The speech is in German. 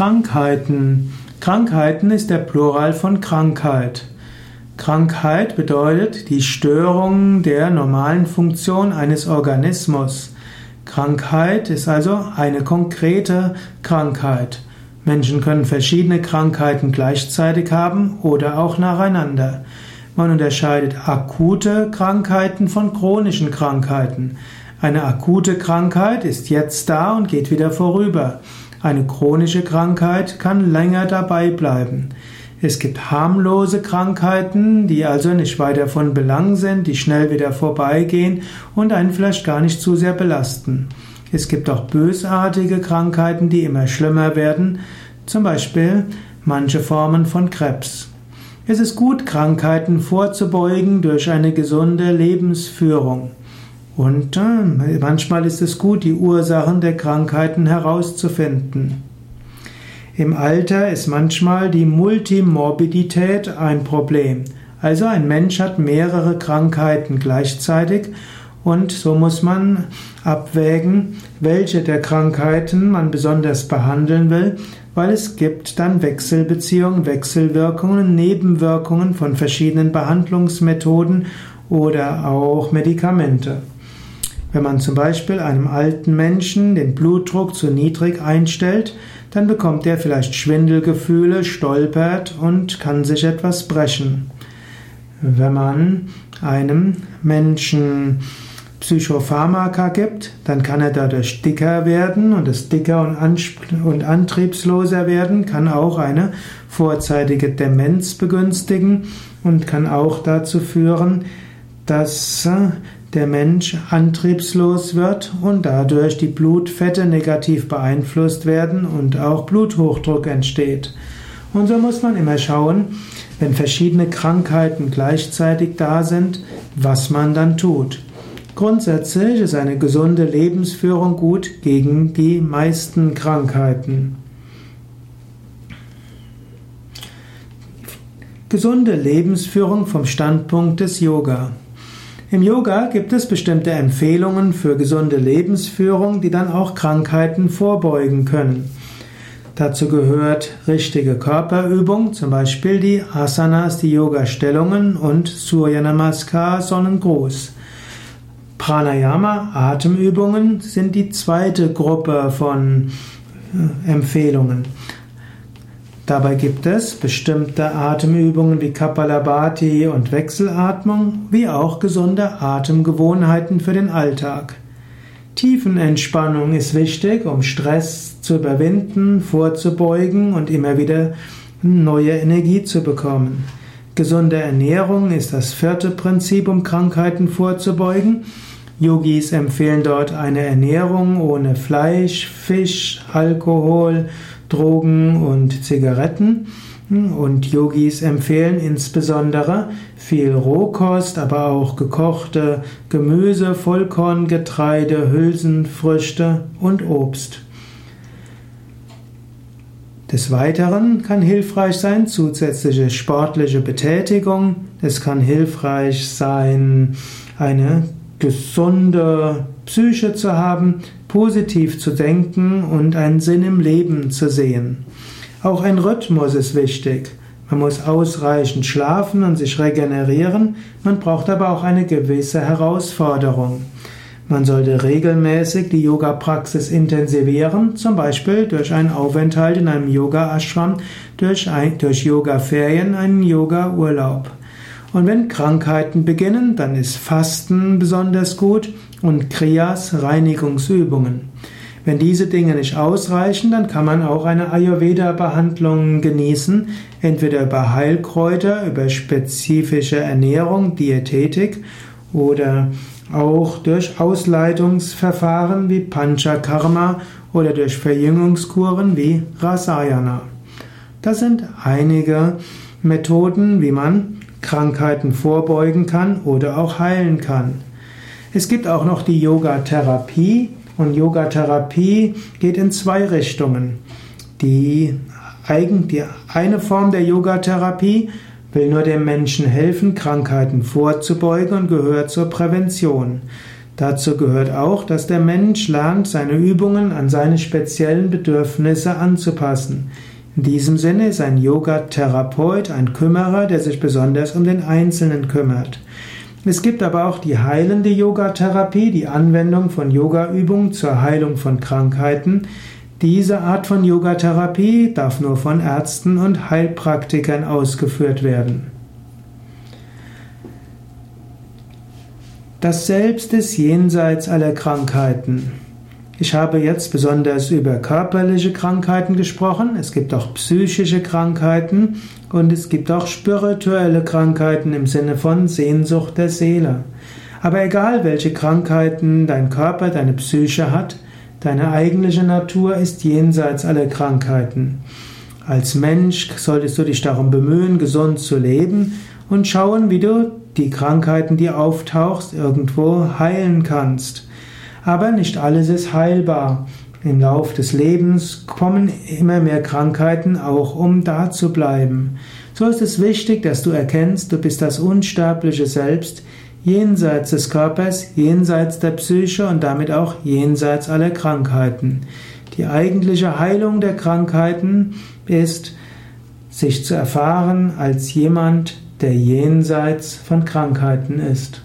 Krankheiten. Krankheiten ist der Plural von Krankheit. Krankheit bedeutet die Störung der normalen Funktion eines Organismus. Krankheit ist also eine konkrete Krankheit. Menschen können verschiedene Krankheiten gleichzeitig haben oder auch nacheinander. Man unterscheidet akute Krankheiten von chronischen Krankheiten. Eine akute Krankheit ist jetzt da und geht wieder vorüber. Eine chronische Krankheit kann länger dabei bleiben. Es gibt harmlose Krankheiten, die also nicht weiter von Belang sind, die schnell wieder vorbeigehen und einen vielleicht gar nicht zu sehr belasten. Es gibt auch bösartige Krankheiten, die immer schlimmer werden, zum Beispiel manche Formen von Krebs. Es ist gut, Krankheiten vorzubeugen durch eine gesunde Lebensführung. Und äh, manchmal ist es gut, die Ursachen der Krankheiten herauszufinden. Im Alter ist manchmal die Multimorbidität ein Problem. Also ein Mensch hat mehrere Krankheiten gleichzeitig und so muss man abwägen, welche der Krankheiten man besonders behandeln will, weil es gibt dann Wechselbeziehungen, Wechselwirkungen, Nebenwirkungen von verschiedenen Behandlungsmethoden oder auch Medikamente. Wenn man zum Beispiel einem alten Menschen den Blutdruck zu niedrig einstellt, dann bekommt er vielleicht Schwindelgefühle, stolpert und kann sich etwas brechen. Wenn man einem Menschen Psychopharmaka gibt, dann kann er dadurch dicker werden und das dicker und, und antriebsloser werden kann auch eine vorzeitige Demenz begünstigen und kann auch dazu führen, dass der Mensch antriebslos wird und dadurch die Blutfette negativ beeinflusst werden und auch Bluthochdruck entsteht. Und so muss man immer schauen, wenn verschiedene Krankheiten gleichzeitig da sind, was man dann tut. Grundsätzlich ist eine gesunde Lebensführung gut gegen die meisten Krankheiten. Gesunde Lebensführung vom Standpunkt des Yoga. Im Yoga gibt es bestimmte Empfehlungen für gesunde Lebensführung, die dann auch Krankheiten vorbeugen können. Dazu gehört richtige Körperübung, zum Beispiel die Asanas, die Yoga-Stellungen und Surya Namaskar, Sonnengruß. Pranayama, Atemübungen sind die zweite Gruppe von äh, Empfehlungen. Dabei gibt es bestimmte Atemübungen wie Kapalabhati und Wechselatmung, wie auch gesunde Atemgewohnheiten für den Alltag. Tiefenentspannung ist wichtig, um Stress zu überwinden, vorzubeugen und immer wieder neue Energie zu bekommen. Gesunde Ernährung ist das vierte Prinzip, um Krankheiten vorzubeugen. Yogis empfehlen dort eine Ernährung ohne Fleisch, Fisch, Alkohol, Drogen und Zigaretten. Und Yogis empfehlen insbesondere viel Rohkost, aber auch gekochte Gemüse, Vollkorngetreide, Hülsenfrüchte und Obst. Des Weiteren kann hilfreich sein zusätzliche sportliche Betätigung. Es kann hilfreich sein, eine gesunde Psyche zu haben, positiv zu denken und einen Sinn im Leben zu sehen. Auch ein Rhythmus ist wichtig. Man muss ausreichend schlafen und sich regenerieren, man braucht aber auch eine gewisse Herausforderung. Man sollte regelmäßig die Yoga-Praxis intensivieren, zum Beispiel durch einen Aufenthalt in einem Yoga-Ashram, durch, durch Yoga-Ferien, einen Yoga-Urlaub. Und wenn Krankheiten beginnen, dann ist Fasten besonders gut und Kriyas Reinigungsübungen. Wenn diese Dinge nicht ausreichen, dann kann man auch eine Ayurveda-Behandlung genießen, entweder über Heilkräuter, über spezifische Ernährung, Diätetik oder auch durch Ausleitungsverfahren wie Panchakarma oder durch Verjüngungskuren wie Rasayana. Das sind einige Methoden, wie man Krankheiten vorbeugen kann oder auch heilen kann. Es gibt auch noch die Yoga-Therapie und Yoga-Therapie geht in zwei Richtungen. Die, die eine Form der Yoga-Therapie will nur dem Menschen helfen, Krankheiten vorzubeugen und gehört zur Prävention. Dazu gehört auch, dass der Mensch lernt, seine Übungen an seine speziellen Bedürfnisse anzupassen. In diesem Sinne ist ein Yoga-Therapeut ein Kümmerer, der sich besonders um den Einzelnen kümmert. Es gibt aber auch die heilende Yogatherapie, die Anwendung von Yogaübungen zur Heilung von Krankheiten. Diese Art von Yogatherapie darf nur von Ärzten und Heilpraktikern ausgeführt werden. Das Selbst ist jenseits aller Krankheiten. Ich habe jetzt besonders über körperliche Krankheiten gesprochen. Es gibt auch psychische Krankheiten und es gibt auch spirituelle Krankheiten im Sinne von Sehnsucht der Seele. Aber egal welche Krankheiten dein Körper, deine Psyche hat, deine eigentliche Natur ist jenseits aller Krankheiten. Als Mensch solltest du dich darum bemühen, gesund zu leben und schauen, wie du die Krankheiten, die auftauchst, irgendwo heilen kannst. Aber nicht alles ist heilbar. Im Lauf des Lebens kommen immer mehr Krankheiten, auch um da zu bleiben. So ist es wichtig, dass du erkennst, du bist das unsterbliche Selbst, jenseits des Körpers, jenseits der Psyche und damit auch jenseits aller Krankheiten. Die eigentliche Heilung der Krankheiten ist, sich zu erfahren als jemand, der jenseits von Krankheiten ist.